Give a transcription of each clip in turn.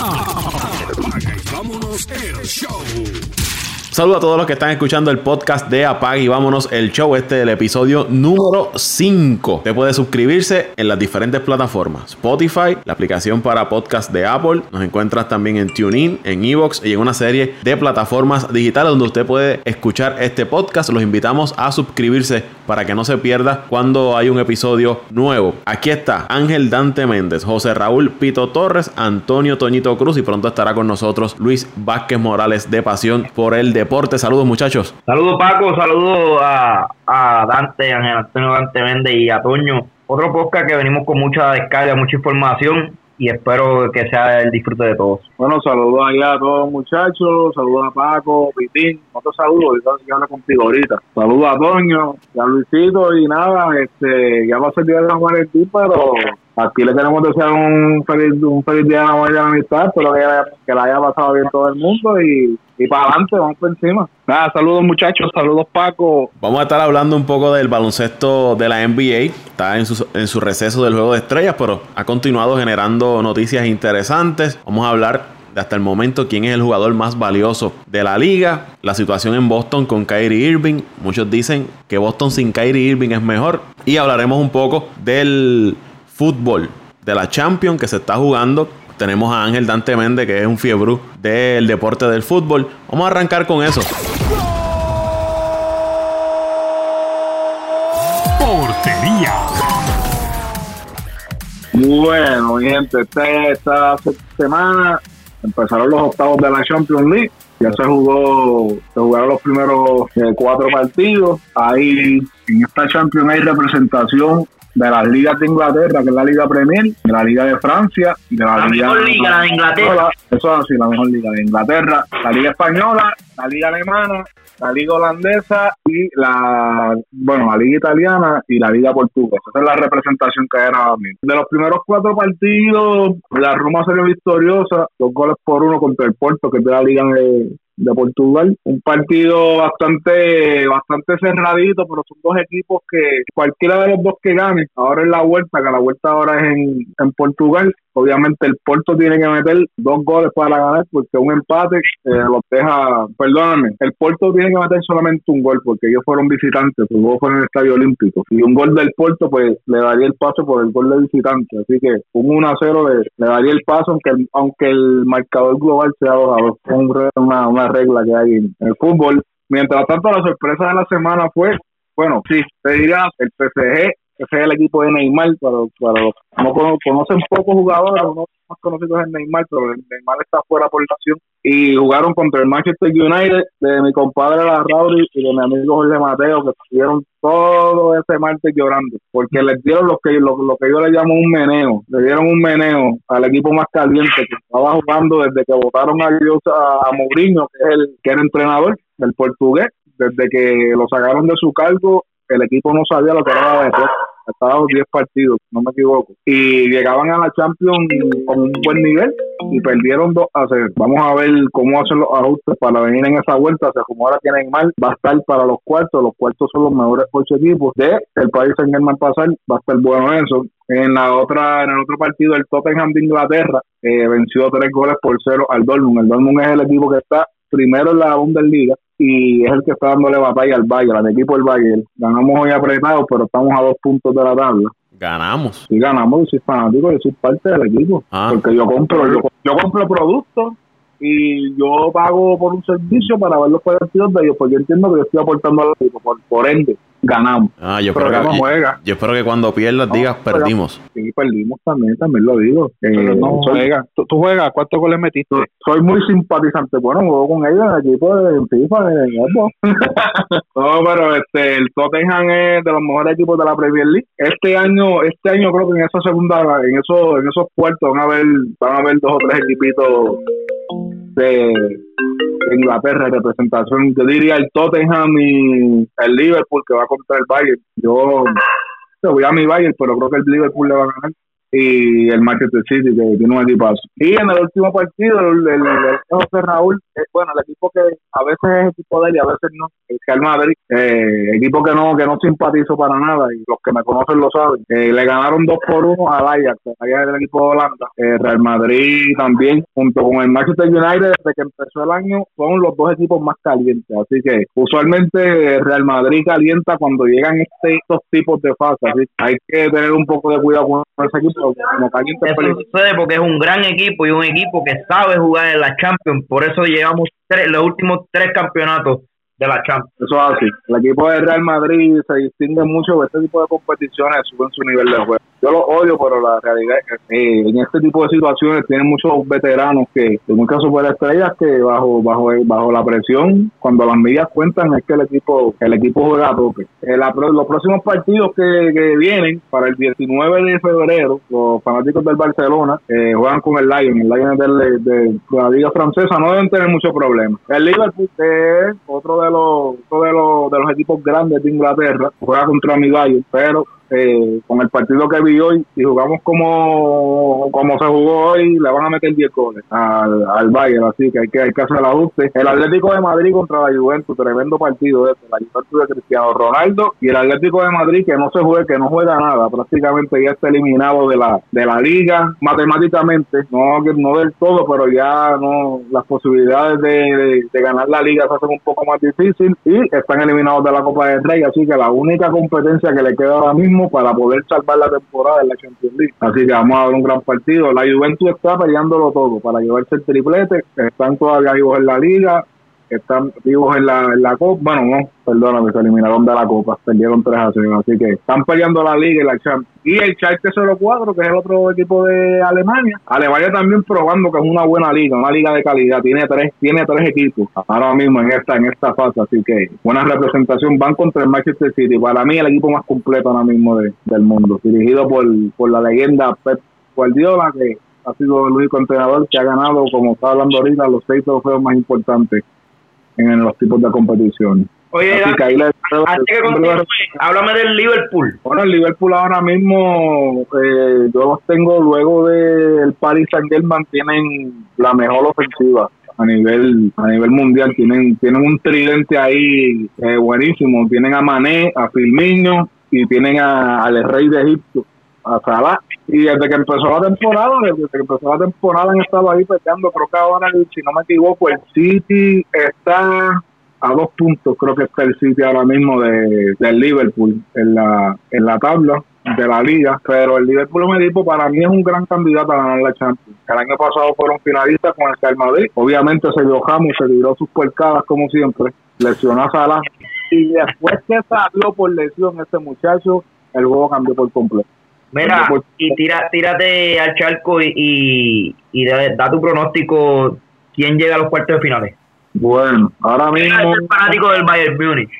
Apaga y vámonos el show. Saludos a todos los que están escuchando el podcast de Apag y vámonos el show. Este es el episodio número 5. Usted puede suscribirse en las diferentes plataformas: Spotify, la aplicación para podcast de Apple. Nos encuentras también en TuneIn, en Evox y en una serie de plataformas digitales donde usted puede escuchar este podcast. Los invitamos a suscribirse para que no se pierda cuando hay un episodio nuevo. Aquí está Ángel Dante Méndez, José Raúl Pito Torres, Antonio Toñito Cruz y pronto estará con nosotros Luis Vázquez Morales de Pasión por el deporte. Saludos muchachos. Saludos Paco, saludos a, a Dante, Ángel Antonio Dante Méndez y a Toño. Otro podcast que venimos con mucha descarga, mucha información y espero que sea el disfrute de todos. Bueno, saludos allá a todos muchachos, saludos a Paco, Pitín, otro saludo, yo hablo contigo ahorita. Saludos a Toño, a Luisito y nada, este, ya va a ser día de la Valentín, pero aquí le queremos desear un feliz, un feliz día de la amistad, espero que, que la haya pasado bien todo el mundo y y para adelante, vamos por encima. Nada, saludos muchachos, saludos Paco. Vamos a estar hablando un poco del baloncesto de la NBA. Está en su, en su receso del juego de estrellas, pero ha continuado generando noticias interesantes. Vamos a hablar de hasta el momento quién es el jugador más valioso de la liga, la situación en Boston con Kyrie Irving. Muchos dicen que Boston sin Kyrie Irving es mejor. Y hablaremos un poco del fútbol, de la Champions que se está jugando tenemos a Ángel Dante Méndez, que es un fiebre del deporte del fútbol. Vamos a arrancar con eso. Portería. Bueno, mi gente, este, esta semana empezaron los octavos de la Champions League. Ya se jugó, se jugaron los primeros eh, cuatro partidos. Ahí en esta Champions hay representación de las ligas de Inglaterra, que es la Liga Premier, de la Liga de Francia, de la, la Liga mejor liga, la de Inglaterra. Eso es así, la mejor liga de Inglaterra, la Liga Española, la Liga Alemana, la Liga Holandesa y la, bueno, la Liga Italiana y la Liga Portuguesa. Esa es la representación que hay ahora mismo. De los primeros cuatro partidos, la Roma salió victoriosa, dos goles por uno contra el Porto, que es de la Liga de, de Portugal. Un partido bastante bastante cerradito, pero son dos equipos que cualquiera de los dos que gane, ahora es la vuelta, que la vuelta ahora es en, en Portugal. Obviamente el Porto tiene que meter dos goles para ganar porque un empate eh, los deja, perdóname, el Porto tiene que meter solamente un gol porque ellos fueron visitantes, pues luego fueron en el Estadio Olímpico. Y un gol del Porto pues le daría el paso por el gol de visitante, así que un 1 a 0 le, daría el paso aunque el, aunque el marcador global sea 2 a 2, es una, una regla que hay en el fútbol. Mientras tanto la sorpresa de la semana fue, bueno, sí, te diría el PSG ese es el equipo de Neymar, para, para no conocen pocos jugadores, uno más conocidos es Neymar, pero Neymar está fuera por lesión y jugaron contra el Manchester United de mi compadre La Rauri y de mi amigo Jorge Mateo que estuvieron todo ese martes llorando porque les dieron lo que lo, lo, que yo le llamo un meneo, le dieron un meneo al equipo más caliente que estaba jugando desde que votaron a, a, a Mourinho, que es el que era entrenador del portugués, desde que lo sacaron de su cargo el equipo no sabía lo que era la derrota. Estaban 10 partidos, no me equivoco. Y llegaban a la Champions con un buen nivel y perdieron 2 a 0. Vamos a ver cómo hacen los ajustes para venir en esa vuelta. O sea, como ahora tienen mal, va a estar para los cuartos. Los cuartos son los mejores ocho equipos de el país en el mal pasar. Va a estar bueno eso. En la otra, en el otro partido, el Tottenham de Inglaterra eh, venció tres goles por cero al Dortmund. El Dortmund es el equipo que está primero en la Bundesliga y es el que está dándole batalla al Bayern, al equipo del Bayern. Ganamos hoy apretado, pero estamos a dos puntos de la tabla. Ganamos. Sí, ganamos, yo soy fanático, yo soy parte del equipo. Ah. Porque yo compro, yo, yo compro productos y yo pago por un servicio para ver los partidos de ellos, porque yo entiendo que yo estoy aportando al equipo, por, por ende, ganamos. Ah, yo, Pero espero no que, juega. yo, yo espero que cuando pierdas No, digas perdimos. Sí, perdimos también, también lo digo. Eh, Pero no soy, juega. ¿Tú, tú juegas? ¿Cuántos goles metiste? soy muy simpatizante. Bueno, juego con ellos en el equipo de FIFA, de Xbox. no, pero este, el Tottenham es de los mejores equipos de la Premier League. Este año, este año creo que en esa segunda, en esos, en esos puertos van a haber, van a haber dos o tres equipitos de, Inglaterra representación. Yo diría el Tottenham y el Liverpool que va contra el Bayern. Yo voy a mi Bayern, pero creo que el Liverpool le va a ganar. Y el Manchester City, que tiene un equipazo. Y en el último partido, el, el, el José Raúl, eh, bueno, el equipo que a veces es equipo de él y a veces no, el Real Madrid, eh, equipo que no que no simpatizo para nada, y los que me conocen lo saben, eh, le ganaron 2 por 1 al Ajax, allá del equipo de Holanda. Eh, Real Madrid también, junto con el Manchester United, desde que empezó el año, son los dos equipos más calientes. Así que usualmente Real Madrid calienta cuando llegan este, estos tipos de fases. Así hay que tener un poco de cuidado con ese equipo como caliente Eso sucede porque es un gran equipo y un equipo que sabe jugar en la Champions. Por eso llevamos tres, los últimos tres campeonatos de la Champions. Eso es así. El equipo de Real Madrid se distingue mucho de este tipo de competiciones, suben su nivel de juego. Yo lo odio, pero la realidad es que eh, en este tipo de situaciones tienen muchos veteranos que, en muchas superestrellas, que bajo bajo bajo la presión, cuando las medidas cuentan, es que el equipo el equipo juega a tope. Eh, los próximos partidos que, que vienen para el 19 de febrero, los fanáticos del Barcelona eh, juegan con el Lyon, el Lyon de, la liga francesa, no deben tener muchos problemas. El Liverpool, es otro de los otro de los de los equipos grandes de Inglaterra, juega contra mi Bayern, pero eh, con el partido que vi hoy, si jugamos como, como se jugó hoy, le van a meter 10 goles al, al Bayern, así que hay que, hay que hacer el ajuste. El Atlético de Madrid contra la Juventus, tremendo partido este, la Juventus de Cristiano Ronaldo y el Atlético de Madrid que no se juega, que no juega nada, prácticamente ya está eliminado de la de la liga matemáticamente, no no del todo, pero ya no las posibilidades de, de- de ganar la liga se hacen un poco más difícil y están eliminados de la Copa del Rey, así que la única competencia que le queda ahora mismo para poder salvar la temporada es la Champions League. Así que vamos a ver un gran partido. La Juventus está peleándolo todo para llevarse el triplete, están todavía vivos en la liga, están vivos en la, la Copa. Bueno, no, perdóname, se eliminaron de la Copa, perdieron 3 a 0. Así que están peleando la Liga y la Champions. Y el Schalke 04, que es el otro equipo de Alemania. Alemania también probando que es una buena liga, una liga de calidad. Tiene tres tiene tres equipos ahora mismo en esta en esta fase. Así que buena representación. Van contra el Manchester City. Para mí, el equipo más completo ahora mismo de- del mundo. Dirigido por, por la leyenda Pep Guardiola, que ha sido el único entrenador que ha ganado, como está hablando ahorita, los seis trofeos más importantes en los tipos de competiciones. Oye, Así que ahí le- antes que continúe, háblame del Liverpool. bueno, el Liverpool ahora mismo, eh, yo los tengo luego del Paris Saint Germain, tienen la mejor ofensiva a nivel a nivel mundial. Tienen tienen un tridente ahí eh, buenísimo. Tienen a Mané, a Firmino y tienen a- al rey de Egipto, a Salah. Y desde que empezó la temporada, desde que empezó la temporada han estado ahí peleando. Creo que ahora, si no me equivoco, el City está a dos puntos creo que está el City ahora mismo de, del Liverpool en la, en la tabla de la liga, pero el Liverpool es un equipo para mí es un gran candidato a ganar la Champions. El año pasado fueron finalistas con el Real Madrid. Obviamente se dio James, se tiró sus puercadas como siempre, lesionó a Salah y después que salió por lesión ese muchacho, el juego cambió por completo. Mira, Pues- y tira, tírate al charco y, y, y da, da tu pronóstico quién llega a los cuartos de finales. Bueno, ahora mismo... es el fanático del Bayern Múnich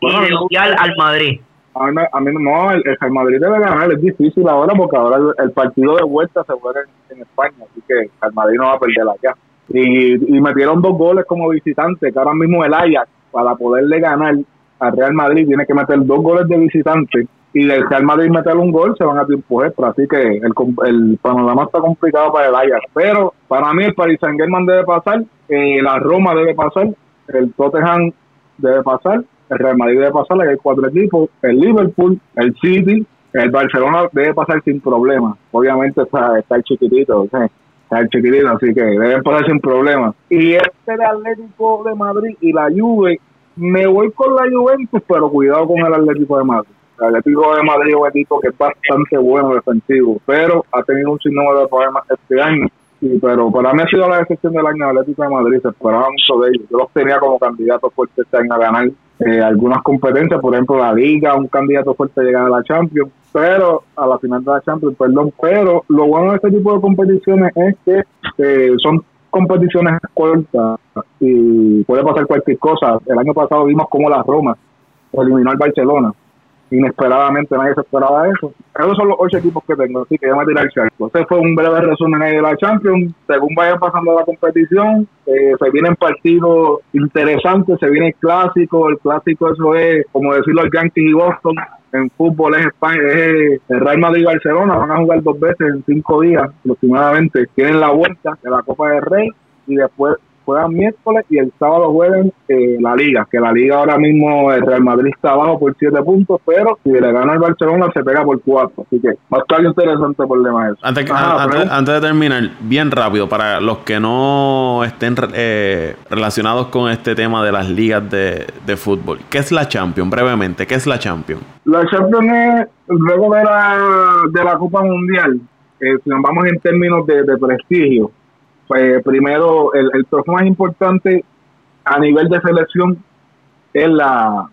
Bueno, y de no. odiar al Madrid. A mí, a mí no, el, el Madrid debe ganar, es difícil ahora porque ahora el, el partido de vuelta se juega en, en España, así que el Madrid no va a perder allá. Y, y metieron dos goles como visitante, que ahora mismo el Ajax, para poderle ganar al Real Madrid, tiene que meter dos goles de visitante y del Real Madrid meter un gol, se van a tiempo extra, así que el, el panorama está complicado para el Ajax. Pero para mí el Paris Saint Germain debe pasar, eh, la Roma debe pasar, el Tottenham debe pasar, el Real Madrid debe pasar, hay cuatro equipos, el Liverpool, el City, el Barcelona debe pasar sin problema. Obviamente está, está el chiquitito, está el chiquitito, así que deben pasar sin problema. Y este de Atlético de Madrid y la Juve, me voy con la Juventus, pero cuidado con el Atlético de Madrid. Atlético de Madrid es un equipo que es bastante bueno defensivo, pero ha tenido un sinnúmero de problemas este año. Sí, pero para mí ha sido la decepción del año Atlético de Madrid. Se esperaba mucho de ellos. Yo los tenía como candidatos fuertes este año a ganar eh, algunas competencias, por ejemplo, la Liga, un candidato fuerte a llegar a la Champions, pero a la final de la Champions, perdón. Pero lo bueno de este tipo de competiciones es que eh, son competiciones cortas y puede pasar cualquier cosa. El año pasado vimos cómo la Roma eliminó al Barcelona inesperadamente nadie se esperaba eso. Esos son los ocho equipos que tengo, así que ya me tiré el charco. Ese fue un breve resumen ahí de la Champions. Según vayan pasando la competición, eh, se vienen partidos interesantes, se viene el clásico, el clásico eso es, como decirlo, el Yankees y Boston. en fútbol es España, es el Real Madrid y Barcelona, van a jugar dos veces en cinco días aproximadamente. Tienen la vuelta de la Copa del Rey y después juegan miércoles y el sábado juegan eh, la liga, que la liga ahora mismo el Real Madrid está abajo por siete puntos, pero si le gana el Barcelona se pega por cuatro, así que va a estar interesante por el de eso. Antes, Ajá, antes- pero- antes de terminar, bien rápido, para los que no estén eh, relacionados con este tema de las ligas de, de fútbol, ¿qué es la Champions? Brevemente, ¿qué es la Champions? La Champions es, luego de la, de la Copa Mundial, eh, si nos vamos en términos de, de prestigio, pues primero el, el trofeo más importante a nivel de selección es la,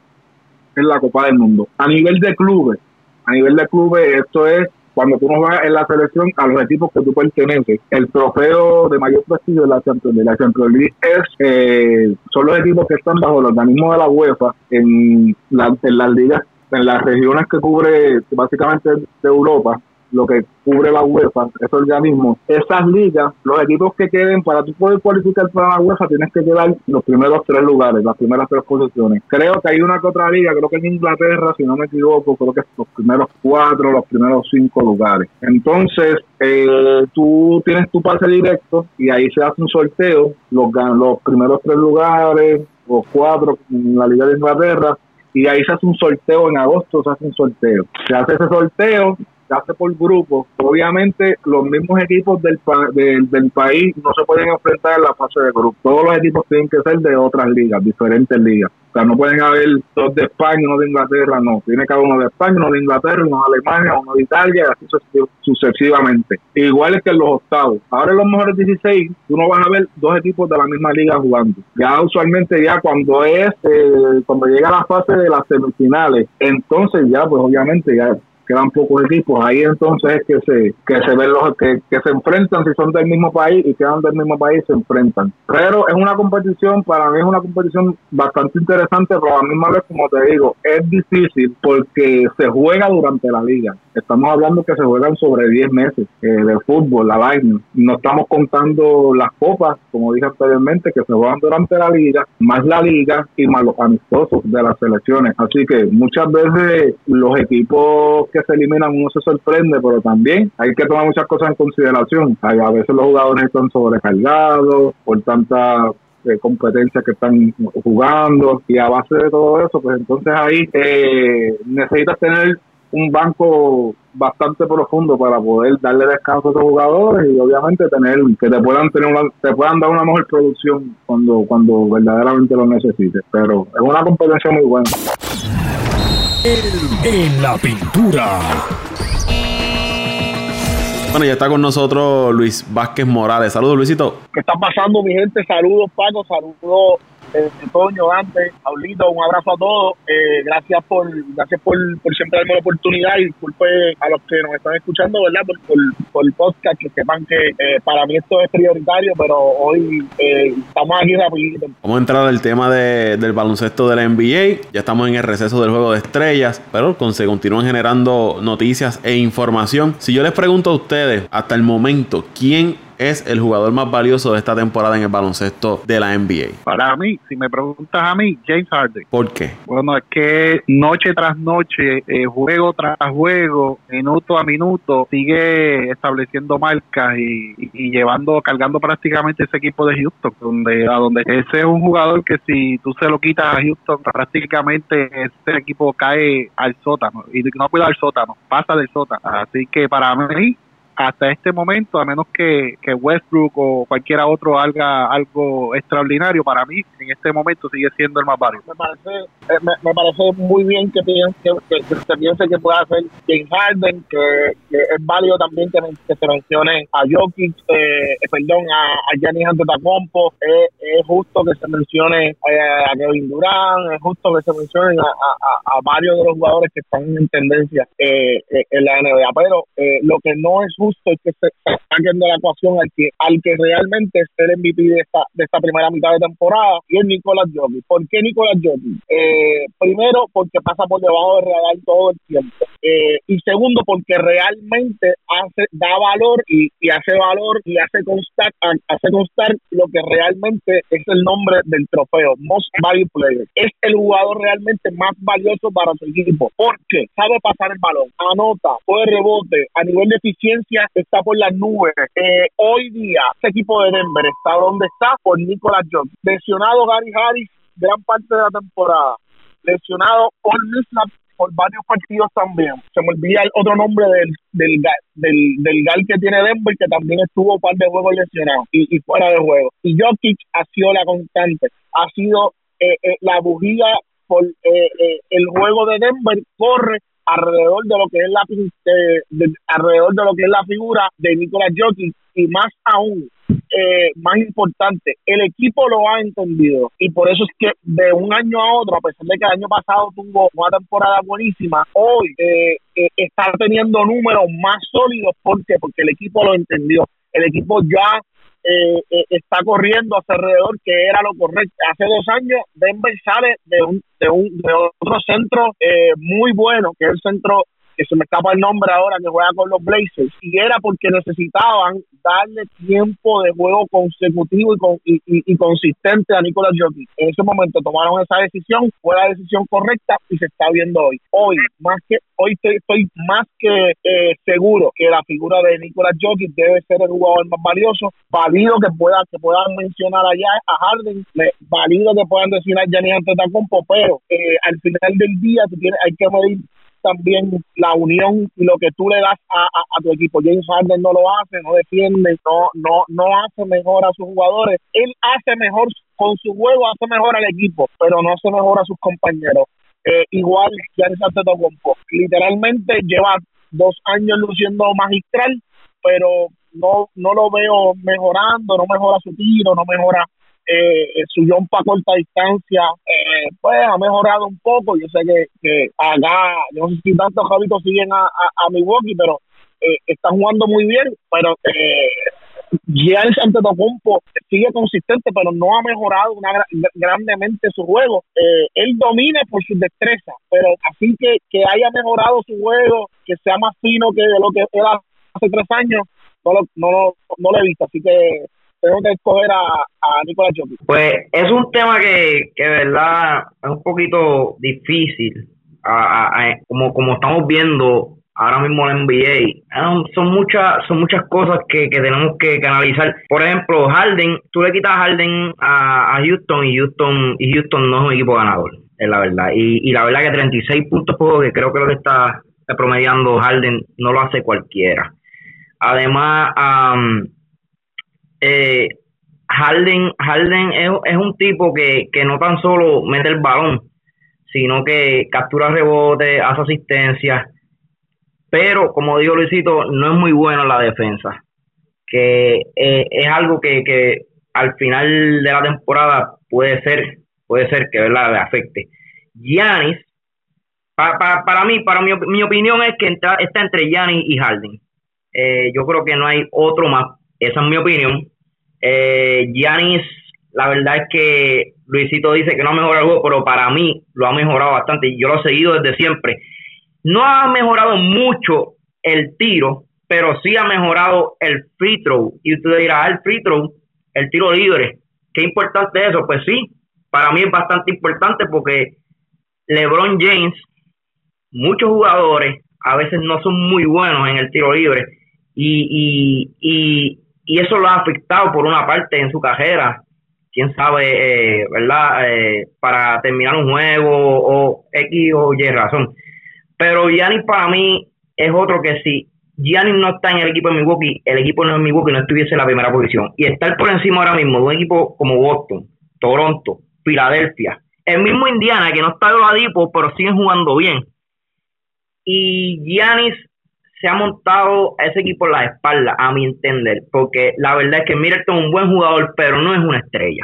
es la Copa del Mundo. A nivel de clubes, a nivel de clubes, esto es cuando tú no vas en la selección a los equipos que tú perteneces. El trofeo de mayor prestigio de la Champions League. La Champions League es, eh, son los equipos que están bajo el organismo de la UEFA en, la- en las ligas, en las regiones que cubre básicamente de Europa lo que cubre la UEFA, ese organismo, esas ligas, los equipos que queden, para tú poder cualificar para la UEFA, tienes que quedar los primeros tres lugares, las primeras tres posiciones. Creo que hay una que otra liga, creo que en Inglaterra, si no me equivoco, creo que es los primeros cuatro, los primeros cinco lugares. Entonces, eh, tú tienes tu pase directo y ahí se hace un sorteo, los, los primeros tres lugares, los cuatro en la Liga de Inglaterra, y ahí se hace un sorteo en agosto, se hace un sorteo. Se hace ese sorteo, hace por grupo. Obviamente, los mismos equipos del, pa- del, del país no se pueden enfrentar en la fase de grupo. Todos los equipos tienen que ser de otras ligas, diferentes ligas. O sea, no pueden haber dos de España, uno de Inglaterra, no. Tiene haber uno de España, uno de Inglaterra, uno de Alemania, uno de Italia, y así sucesi- sucesivamente. Igual que en los octavos. Ahora en los mejores 16, tú no vas a ver dos equipos de la misma liga jugando. Ya usualmente ya cuando es, eh, cuando llega la fase de las semifinales, entonces ya pues obviamente ya quedan pocos equipos, ahí entonces es que se que se ven los que, que se enfrentan si son del mismo país y quedan del mismo país se enfrentan. Pero es una competición, para mí es una competición bastante interesante, pero a la misma vez, como te digo, es difícil porque se juega durante la liga. Estamos hablando que se juegan sobre 10 meses eh, de fútbol al año. No estamos contando las copas, como dije anteriormente, que se juegan durante la liga, más la liga y más los amistosos de las selecciones. Así que muchas veces los equipos que se eliminan uno se sorprende, pero también hay que tomar muchas cosas en consideración. Hay- A veces los jugadores están sobrecargados por tanta eh, competencia que están jugando y a base de todo eso, pues entonces ahí eh, necesitas tener un banco bastante profundo para poder darle descanso a esos jugadores y obviamente tener que te puedan tener una, te puedan dar una mejor producción cuando cuando verdaderamente lo necesites pero es una competencia muy buena En la pintura. Bueno, ya está con nosotros Luis Vázquez Morales. Saludos, Luisito. ¿Qué está pasando, mi gente? Saludos, Paco, saludos, eh, Toño, Dante, Paulito, un abrazo a todos. Eh, gracias por gracias por, por siempre darme la oportunidad y disculpe a los que nos están escuchando, ¿verdad? Por, el podcast, que sepan que eh, para mí esto es prioritario, pero hoy eh, estamos aquí rapidito. Vamos a entrar al tema de- del baloncesto de la NBA. Ya estamos en el receso del juego de estrellas, pero con- se continúan generando noticias e información. Si yo les pregunto a ustedes, hasta el momento, ¿quién es el jugador más valioso de esta temporada en el baloncesto de la NBA? Para mí, si me preguntas a mí, James Harden. ¿Por qué? Bueno, es que noche tras noche, eh, juego tras juego, minuto a minuto, sigue estableciendo marcas y, y- y llevando, cargando prácticamente ese equipo de Houston, donde, a donde ese es un jugador que si tú se lo quitas a Houston, prácticamente ese equipo cae al sótano, y no cuida al sótano, pasa del sótano. Así que para mí, hasta este momento, a menos que, que Westbrook o cualquiera otro haga algo extraordinario, para mí en este momento sigue siendo el más valioso. me parece eh, me, parece muy bien que, piense, que, se piense que pueda hacer James Harden, que, es válido también que, se mencione a Jokic, eh, perdón, a, a Giannis Antetokounmpo, es, justo que se mencione eh, a Kevin Durant, es justo que se mencione a, a- a- varios de los jugadores que están en tendencia eh, en la NBA, pero lo que no es justo es que se saquen de la ecuación al que, al que realmente es el MVP de esta, de esta primera mitad de temporada y es Nicolás Jokic. ¿Por qué Nicolás Jokic? Eh, primero, porque pasa por debajo del radar todo el tiempo. Eh, y segundo, porque realmente hace, da valor y, hace valor y hace constar, hace constar lo que realmente es el nombre del trofeo, Most Valuable Player. Es el jugador realmente más valioso para su equipo. Porque sabe pasar el balón, anota, puede rebote, a nivel de eficiencia está por las nubes. Eh, hoy día, este equipo de Denver está donde está por Nicolas Jones. Lesionado Gary Harris gran parte de la temporada. Lesionado Paul por varios partidos también. Se me olvida el otro nombre del, del, del, gal que tiene Denver, que también estuvo un par de juegos lesionado y, fuera de juego. Y Jokic ha sido la constante, ha sido eh, eh, la bujía por eh, el juego de Denver, corre alrededor de lo que es la alrededor de lo que es la figura de Nicolás Jokic y más aún eh, más importante, el equipo lo ha entendido y por eso es que de un año a otro, a pesar de que el año pasado tuvo una temporada buenísima, hoy eh, eh, está teniendo números más sólidos. ¿Por qué? Porque el equipo lo entendió. El equipo ya está corriendo hacia alrededor que era lo correcto. Hace dos años Denver sale de un de un de otro centro muy bueno, que es el centro que se me escapa el nombre ahora, que juega con los Blazers, y era porque necesitaban darle tiempo de juego consecutivo y, con, y, y, consistente a Nicolás Jokic. En ese momento tomaron esa decisión, fue la decisión correcta y se está viendo hoy. Hoy, más que hoy estoy, más que eh, seguro que la figura de Nicolás Jokic debe ser el jugador más valioso, válido que pueda que puedan mencionar allá a Harden, válido que puedan decir a Giannis Antetokounmpo, pero eh, al final del día tú tienes, hay que medir también la unión y lo que tú le das a, a, tu equipo. James Harden no lo hace, no defiende, no, no, no hace mejor a sus jugadores. Él hace mejor con su juego, hace mejor al equipo, pero no hace mejor a sus compañeros. Eh, igual Giannis Antetokounmpo, literalmente lleva dos años luciendo magistral, pero no no lo veo mejorando, no mejora su tiro, no mejora eh, su para corta distancia, eh, pues ha mejorado un poco. Yo sé que, que acá, yo no sé si tantos javitos siguen a, a, a Milwaukee, pero eh, está jugando muy bien. Pero eh, Giannis Antetokounmpo sigue consistente, pero no ha mejorado una, grandemente su juego. Eh, él domina por su destreza, pero así que, que haya mejorado su juego, que sea más fino que de lo que era hace tres años, no lo, no, no lo he visto. Así que tengo que escoger a, a Nicolás Jokic. Pues es un tema que, que verdad es un poquito difícil, como, como estamos viendo ahora mismo en NBA. Son muchas son muchas cosas que, que tenemos que, analizar. Por ejemplo, Harden, tú le quitas a Harden a, a Houston y Houston y Houston no es un equipo ganador, es la verdad. Y, y la verdad que 36 puntos por que creo que lo que está promediando Harden, no lo hace cualquiera. Además, um, eh, Harden, Harden es, un tipo que, no tan solo mete el balón, sino que captura rebote, hace asistencia, pero como dijo Luisito, no es muy bueno en la defensa, que eh, es algo que, que al final de la temporada puede ser, puede ser que ¿verdad? le afecte. Giannis, para mí, para mi, mi opinión es que está entre Giannis y Harden. Eh, yo creo que no hay otro más, esa es mi opinión. Eh, Giannis, la verdad es que Luisito dice que no ha mejorado el juego, pero para mí lo ha mejorado bastante yo lo he seguido desde siempre. No ha mejorado mucho el tiro, pero sí ha mejorado el free throw. Y usted dirá, ah, el free throw, el tiro libre, ¿qué importante es eso? Pues sí, para mí es bastante importante porque LeBron James, muchos jugadores a veces no son muy buenos en el tiro libre y, y, y eso lo ha afectado por una parte en su carrera, quién sabe, eh, ¿verdad? Eh, para terminar un juego o X o Y razón. Pero Giannis para mí es otro que si Giannis no está en el equipo de Milwaukee, el equipo de Milwaukee no estuviese en la primera posición. Y estar por encima ahora mismo de un equipo como Boston, Toronto, Filadelfia, el mismo Indiana, que no está de Ladipo, pero siguen jugando bien. Y Giannis se ha montado ese equipo en la espalda, a mi entender, porque la verdad es que Middleton es un buen jugador, pero no es una estrella.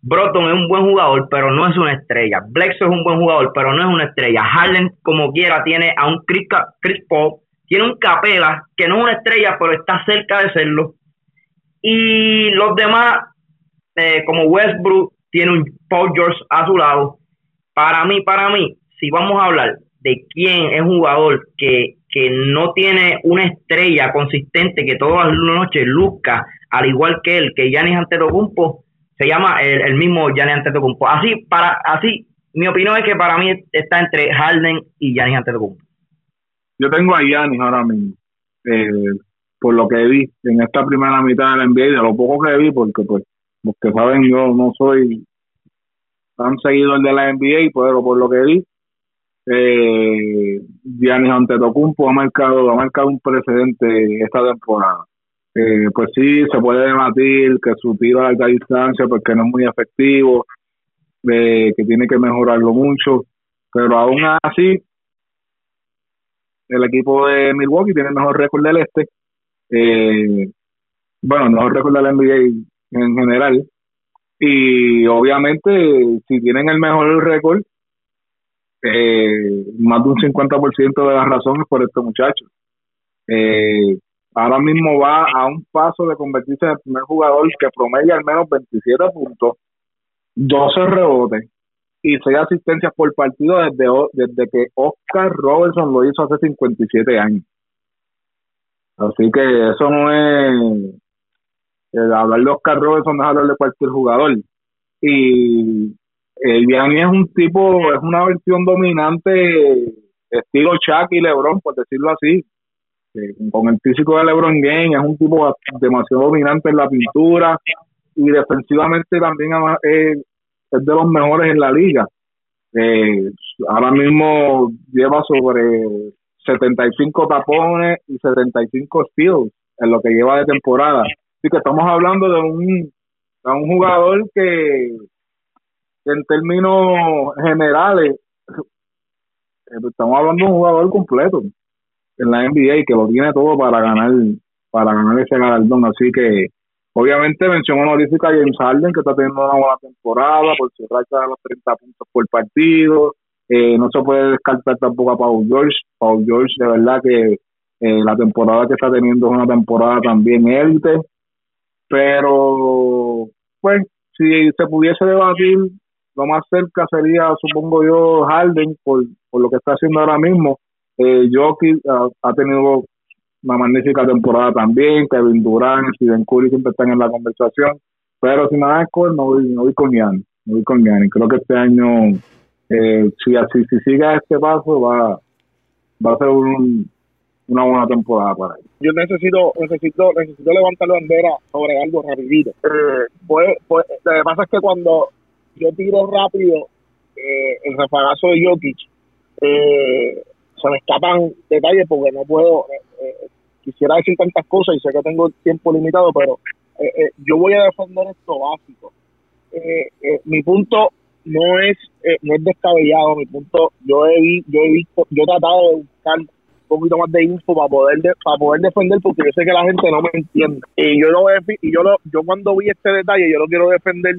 Broton es un buen jugador, pero no es una estrella. Bledsoe es un buen jugador, pero no es una estrella. Harden, como quiera, tiene a un Chris, Paul, tiene un Capela, que no es una estrella, pero está cerca de serlo. Y los demás, eh, como Westbrook, tiene un Paul George a su lado. Para mí, para mí, si vamos a hablar de quién es un jugador que, que no tiene una estrella consistente que todas las noches luzca, al igual que él, que Giannis Antetokounmpo, se llama el, el mismo Giannis Antetokounmpo. Así, para, así, mi opinión es que para mí está entre Harden y Giannis Antetokounmpo. Yo tengo a Giannis ahora mismo, eh, por lo que vi en esta primera mitad de la NBA, de lo poco que vi, porque pues, los que saben, yo no soy tan seguidor de la NBA, pero por lo que vi, eh, Giannis Antetokounmpo ha marcado, ha marcado un precedente esta temporada. Eh, pues sí, se puede debatir que su tiro a alta distancia, porque no es muy efectivo, que tiene que mejorarlo mucho, pero aún así, el equipo de Milwaukee tiene el mejor récord del este, eh, bueno, el mejor récord de la NBA en general, y obviamente si tienen el mejor récord, eh, más de un 50% de las razones por este muchacho. Eh, ahora mismo va a un paso de convertirse en el primer jugador que promedia al menos 27 puntos, 12 rebotes y 6 asistencias por partido desde, desde que Oscar Robertson lo hizo hace 57 años. Así que eso no es el hablar de Oscar Robertson, es hablar de cualquier jugador. Y el Gianni es un tipo, es una versión dominante estilo Chuck y LeBron, por decirlo así. Eh, con el físico de LeBron James, es un tipo demasiado dominante en la pintura y defensivamente también es, es de los mejores en la liga. Eh, ahora mismo lleva sobre 75 tapones y 75 steals en lo que lleva de temporada. Así que estamos hablando de un, de un jugador que en términos generales, estamos hablando de un jugador completo en la NBA que lo tiene todo para ganar para ganar ese galardón. Así que, obviamente, mención honorífica a James Harden, que está teniendo una buena temporada por su racha de los 30 puntos por partido. Eh, no se puede descartar tampoco a Paul George. Paul George, de verdad que eh, la temporada que está teniendo es una temporada también élite. Pero, pues, si se pudiese debatir lo más cerca sería, supongo yo, Harden, por, por lo que está haciendo ahora mismo. Eh, Jokic ha, tenido una magnífica temporada también, Kevin Durant, Steven Curry siempre están en la conversación, pero si nada es no voy, no voy con Gianni, no voy con Gianni. Creo que este año, eh, si así si sigue este paso, va, va a ser un, una buena temporada para él. Yo necesito necesito necesito levantar la bandera sobre algo rapidito. Eh, pues, pues, lo que pasa es que cuando yo tiro rápido eh, el refagazo de Jokic, eh, se me escapan detalles porque no puedo, eh, eh, quisiera decir tantas cosas y sé que tengo tiempo limitado, pero yo voy a defender esto básico. mi punto no es no es descabellado, mi punto, yo he, yo he visto, yo he tratado de buscar un poquito más de info para poder para poder defender porque yo sé que la gente no me entiende y yo lo y yo lo, yo cuando vi este detalle yo lo quiero defender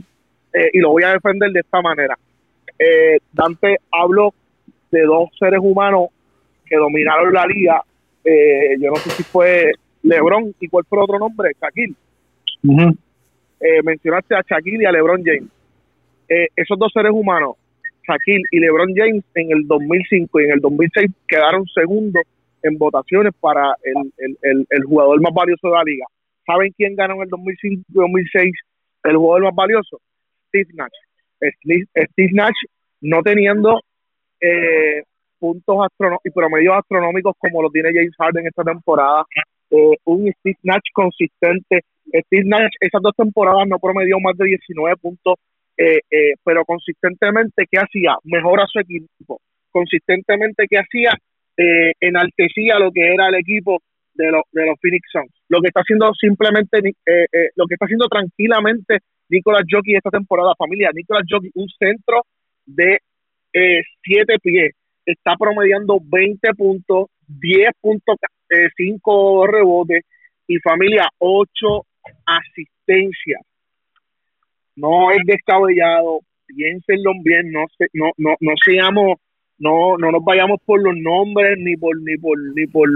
eh, y lo voy a defender de esta manera. Eh, Dante habló de dos seres humanos que dominaron la liga. Eh, yo no sé si fue LeBron y cuál fue otro nombre, Shaquille. mencionaste a Shaquille y a LeBron James. esos dos seres humanos, Shaquille y LeBron James, en el 2005 y en el 2006 quedaron segundos en votaciones para el, el, el, el jugador más valioso de la liga. ¿Saben quién ganó en el 2005 y 2006 el jugador más valioso? Steve Nash. Steve Nash no teniendo eh, puntos y promedios astronómicos como lo tiene James Harden esta temporada. Eh, un Steve Nash consistente. Steve Nash esas dos temporadas no promedió más de 19 puntos, eh, pero consistentemente, ¿qué hacía? Mejora su equipo. Consistentemente, ¿qué hacía? enaltecía lo que era el equipo de, los de los Phoenix Suns. Lo que está haciendo simplemente, lo que está haciendo tranquilamente Nicolás Jockey esta temporada, familia. Nicolás Jockey, un centro de 7 eh, pies, está promediando 20 puntos, 10.5 eh, rebotes y familia, 8 asistencias. No es descabellado, piénsenlo bien, no se, no, no, no seamos, no, no nos vayamos por los nombres ni por, ni por, ni por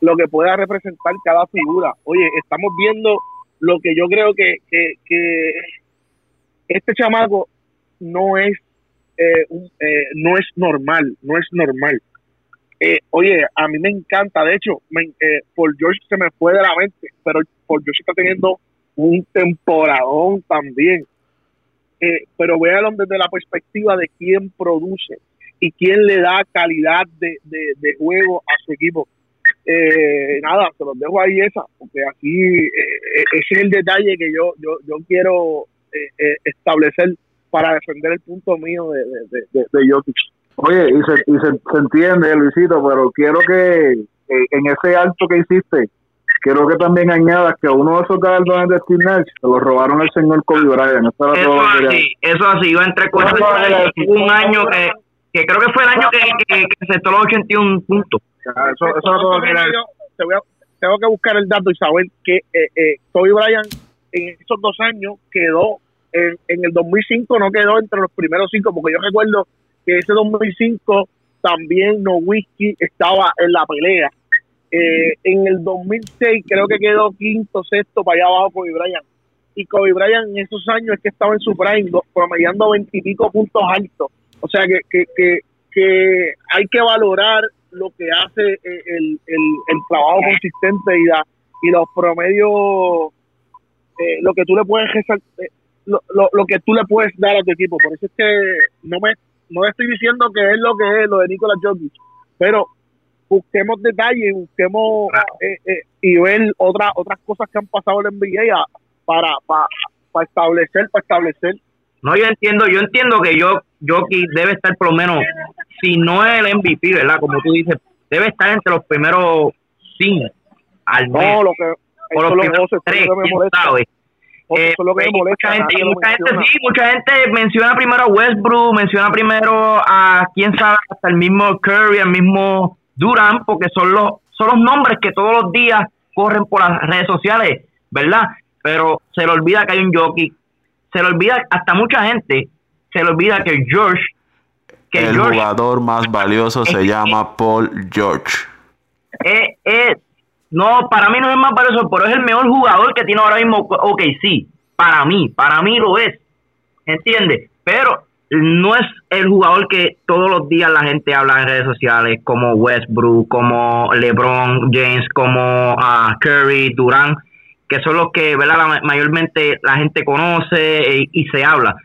lo que pueda representar cada figura. Oye, estamos viendo lo que yo creo que, que, este chamaco no es eh, eh, no es normal, no es normal. Eh, oye, a mí me encanta, de hecho, me, eh, Paul George se me fue de la mente, pero Paul George está teniendo un temporadón también. Eh, pero véalo desde la perspectiva de quién produce y quién le da calidad de, de juego a su equipo. Eh, nada, se los dejo ahí esa, porque aquí eh, ese es el detalle que yo yo, yo quiero eh, eh, establecer para defender el punto mío de, de, de, de, de Jokic. Oye, y, se, y se, se entiende, Luisito, pero quiero que eh, en ese alto que hiciste, quiero que también añadas que uno de esos galardones de Steve Nash se lo robaron el señor Kobe Bryant. Eso era Eso todo así, eso así, no, no, hubo un año que, que creo que fue el año que, que, que aceptó los 81 puntos. Ah, Eso, eso quería decir. Te voy a- tengo que buscar el dato y saber que eh, eh, Kobe Bryant en esos dos años quedó en, en el 2005 no quedó entre los primeros cinco porque yo recuerdo que ese 2005 también Nowitzki estaba en la pelea Eh, en el 2006 creo que quedó quinto sexto para allá abajo Kobe Bryant y Kobe Bryant en esos años es que estaba en su prime do- promediando veintipico puntos altos o sea que, que, que, que hay que valorar lo que hace eh, el, el, el trabajo consistente y, la, y los promedios, eh, lo que tú le puedes eh, lo, lo, lo que tú le puedes dar a tu equipo. Por eso es que no me no estoy diciendo que es lo que es lo de Nicolas Jokic, pero busquemos detalles, busquemos eh, eh, y ver otras otras cosas que han pasado en la NBA a- para, para, para establecer, para establecer No, yo entiendo, yo entiendo que yo Jokic debe estar por lo menos, si no es el MVP, ¿verdad? Como tú dices, debe estar entre los primeros cinco al menos. No, lo que, o los lo, primeros es tres, lo que me quién molesta. sabe. Eso es lo que me y molesta. mucha gente, lo mucha sí, mucha gente menciona primero a Westbrook, menciona primero a quién sabe, hasta el mismo Curry, el mismo Durant, porque son los, son los nombres que todos los días corren por las redes sociales, ¿verdad? Pero se le olvida que hay un jockey, se le olvida hasta mucha gente, se le olvida que George, que El George jugador más valioso se llama Paul George. es, es- no, para mí no es más valioso, pero es el mejor jugador que tiene ahora mismo. Ok, sí, para mí, para mí lo es. ¿Entiendes? Pero no es el jugador que todos los días la gente habla en redes sociales, como Westbrook, como LeBron James, como ah, Curry, Durant, que son los que ¿verdad? La- mayormente la gente conoce y, y se habla.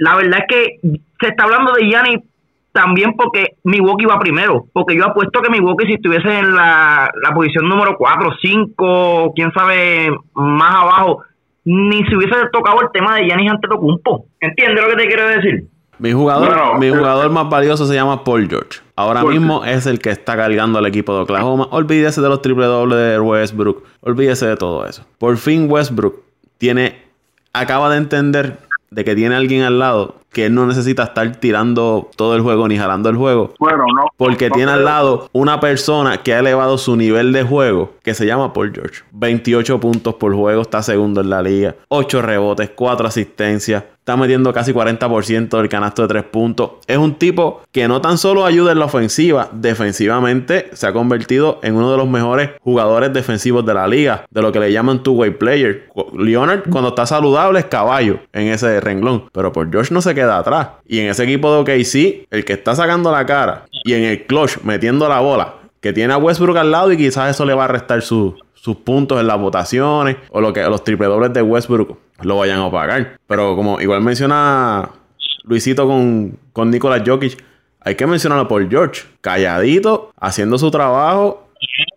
La verdad es que se está hablando de Gianni también porque Milwaukee va primero, porque yo apuesto que Milwaukee si estuviese en la, la posición número 4, 5, quién sabe, más abajo, ni se hubiese tocado el tema de Giannis Antetokounmpo. ¿Entiendes lo que te quiero decir? Mi jugador, Bueno, mi jugador más valioso se llama Paul George. Ahora Paul mismo es el que está cargando al equipo de Oklahoma. Olvídese de los triple dobles de Westbrook. Olvídese de todo eso. Por fin Westbrook tiene, acaba de entender de que tiene alguien al lado que él no necesita estar tirando todo el juego ni jalando el juego. Bueno, no. Porque no tiene al lado una persona que ha elevado su nivel de juego, que se llama Paul George. 28 puntos por juego, está segundo en la liga. 8 rebotes, 4 asistencias. Está metiendo casi 40% del canasto de 3 puntos. Es un tipo que no tan solo ayuda en la ofensiva, defensivamente se ha convertido en uno de los mejores jugadores defensivos de la liga, de lo que le llaman two-way player. Leonard, cuando está saludable, es caballo en ese renglón. Pero Paul George no se queda atrás. Y en ese equipo de OKC, el que está sacando la cara y en el clutch metiendo la bola, que tiene a Westbrook al lado y quizás eso le va a restar su- sus puntos en las votaciones o lo que los triple dobles de Westbrook lo vayan a pagar. Pero como igual menciona Luisito con, con Nicolas Jokic, hay que mencionarlo por George, calladito, haciendo su trabajo.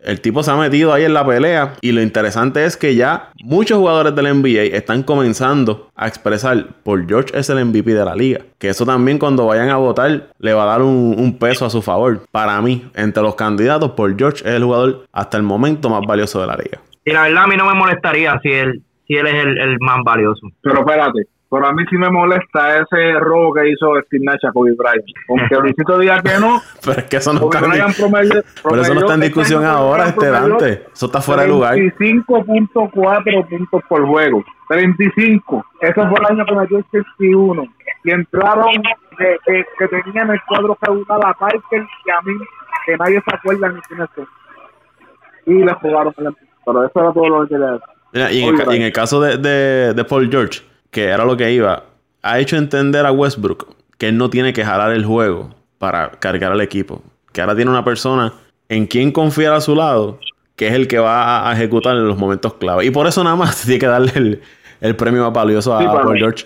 El tipo se ha metido ahí en la pelea y lo interesante es que ya muchos jugadores del NBA están comenzando a expresar por George es el MVP de la liga. Que eso también cuando vayan a votar le va a dar un, un peso a su favor. Para mí, entre los candidatos, por George es el jugador hasta el momento más valioso de la liga. Y la verdad a mí no me molestaría si él, si él es el, el más valioso. Pero espérate, pero a mí sí me molesta ese robo que hizo Steve Nash a Kobe Bryant. Aunque Luisito diga que no, Pero es que eso no está en, Bryant promedió- pero eso no está en discusión ahora, este Dante. Eso está fuera de lugar. 35.4 puntos por juego. 35. Ese fue el año que metió el 61. Y entraron que, que, que tenían el cuadro regular a Parker y a mí, que nadie se acuerda ni quiénes son. y le jugaron. Pero eso era todo lo que quería decir. Mira, y, en el, y en el caso de, de- de Paul George, que era lo que iba, ha hecho entender a Westbrook que él no tiene que jalar el juego para cargar al equipo. Que ahora tiene una persona en quien confiar a su lado, que es el que va a ejecutar en los momentos clave. Y por eso nada más tiene que darle el, el premio más valioso a, Sí, a para Paul George.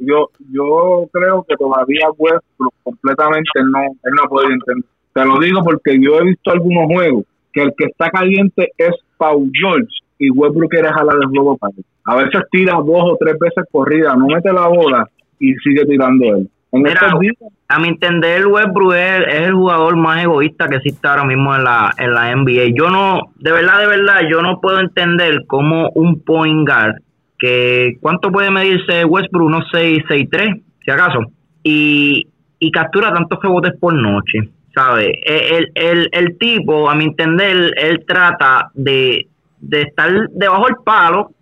Yo, yo creo que todavía Westbrook completamente no, él no ha podido entender. Te lo digo porque yo he visto algunos juegos que el que está caliente es Paul George y Westbrook quiere jalar el juego para él. A veces tira dos o tres veces corrida, no mete la bola y sigue tirando él. En Mira, estos días, A mi entender, Westbrook es, es el jugador más egoísta que existe ahora mismo en la, en la NBA. Yo no, de verdad, de verdad, yo no puedo entender cómo un point guard, que ¿cuánto puede medirse Westbrook? Unos 6, 6, 3, si acaso, y, y captura tantos rebotes por noche, ¿sabes? El, el, el tipo, a mi entender, él trata de, de estar debajo del palo,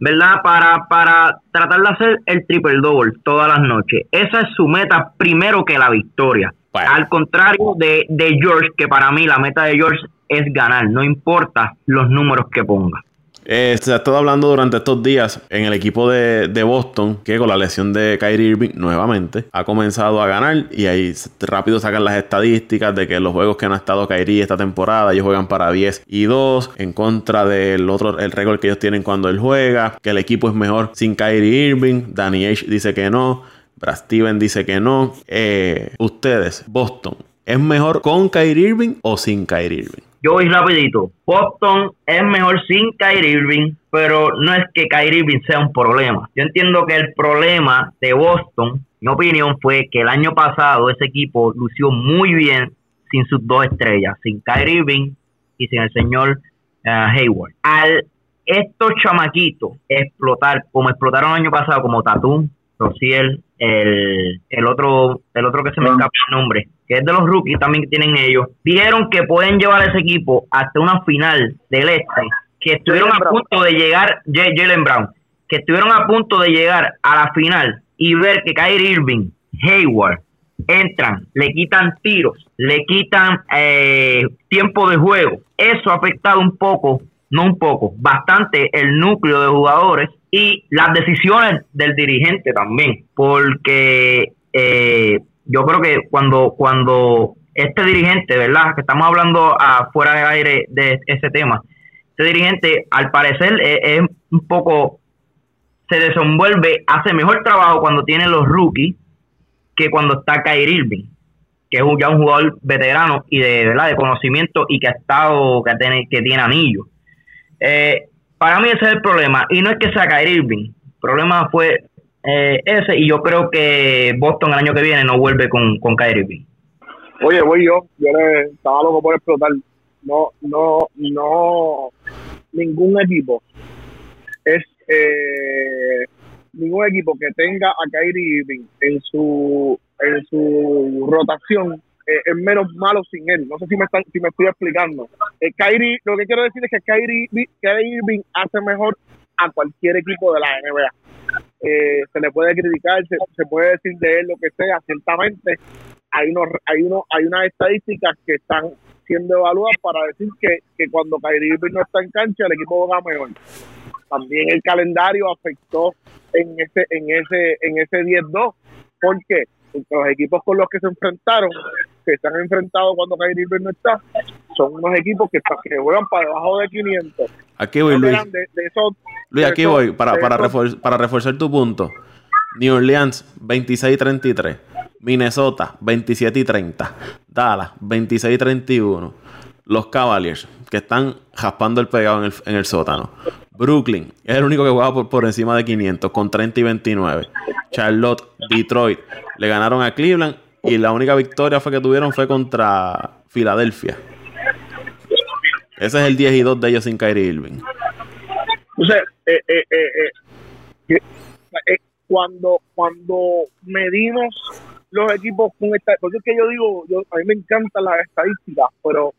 ¿verdad? Para, para tratar de hacer el triple double todas las noches. Esa es su meta primero que la victoria. Bueno. Al contrario de, de George, que para mí la meta de George es ganar, no importa los números que ponga. Eh, se ha estado hablando durante estos días en el equipo de, de Boston que con la lesión de Kyrie Irving nuevamente ha comenzado a ganar y ahí rápido sacan las estadísticas de que los juegos que no ha estado Kyrie esta temporada ellos juegan para 10 y 2 en contra del otro el récord que ellos tienen cuando él juega que el equipo es mejor sin Kyrie Irving Danny H dice que no Brad Steven dice que no Eh, ustedes Boston ¿es mejor con Kyrie Irving o sin Kyrie Irving? Yo voy rapidito. Boston es mejor sin Kyrie Irving, pero no es que Kyrie Irving sea un problema. Yo entiendo que el problema de Boston, mi opinión, fue que el año pasado ese equipo lució muy bien sin sus dos estrellas, sin Kyrie Irving y sin el señor eh, Hayward. Al estos chamaquitos explotar como explotaron el año pasado, como Tatum, Rociel, el, el otro el otro que se me Ah. escapa el nombre, que es de los rookies también que tienen ellos, dijeron que pueden llevar a ese equipo hasta una final del este, que estuvieron a Brown. punto de llegar, Jalen Brown, que estuvieron a punto de llegar a la final y ver que Kyrie Irving, Hayward, entran, le quitan tiros, le quitan eh, tiempo de juego. Eso ha afectado un poco, no un poco, bastante el núcleo de jugadores y las decisiones del dirigente también, porque eh, yo creo que cuando cuando este dirigente, ¿verdad? Que estamos hablando afuera del aire de ese tema, este dirigente al parecer es, es un poco se desenvuelve, hace mejor trabajo cuando tiene los rookies que cuando está Kyrie Irving, que es un- ya un jugador veterano y de verdad de conocimiento y que ha estado, que tiene, que tiene anillo. Eh, para mí ese es el problema, y no es que sea Kyrie Irving, el problema fue eh, ese, y yo creo que Boston el año que viene no vuelve con, con Kyrie Irving. Oye, voy yo. Yo le estaba loco por explotar. No, no, no. Ningún equipo es eh, ningún equipo que tenga a Kyrie Irving en su en su rotación eh, es menos malo sin él. No sé si me están, si me estoy explicando. Eh, Kyrie, lo que quiero decir es que Kyrie, Kyrie Irving hace mejor a cualquier equipo de la NBA. Eh, se le puede criticar, se, puede decir de él lo que sea, ciertamente hay unos, hay unos, hay unas estadísticas que están siendo evaluadas para decir que, que cuando Kyrie Irving no está en cancha el equipo juega mejor. También el calendario afectó en ese, en ese, en ese 10-2. ¿Por qué? Porque los equipos con los que se enfrentaron, que se han enfrentado cuando Kyrie Irving no está, son unos equipos que, que juegan para debajo de 500. Aquí voy Luis eran de, de esos Luis, de aquí esos- voy para, para, refor- para reforzar tu punto. New Orleans 26 33. Minnesota 27 y 30. Dallas 26 y 31. Los Cavaliers que están jaspando el pegado en el, en el sótano. Brooklyn es el único que juega por, por encima de 500 con 30 y 29. Charlotte, Detroit le ganaron a Cleveland y la única victoria fue que tuvieron fue contra Filadelfia. Ese es el 10 y 2 de ellos sin Kyrie Irving. Entonces, eh, eh, eh, eh, eh, cuando, cuando medimos los equipos con esta, porque es que yo digo, a mí me encantan las estadísticas, pero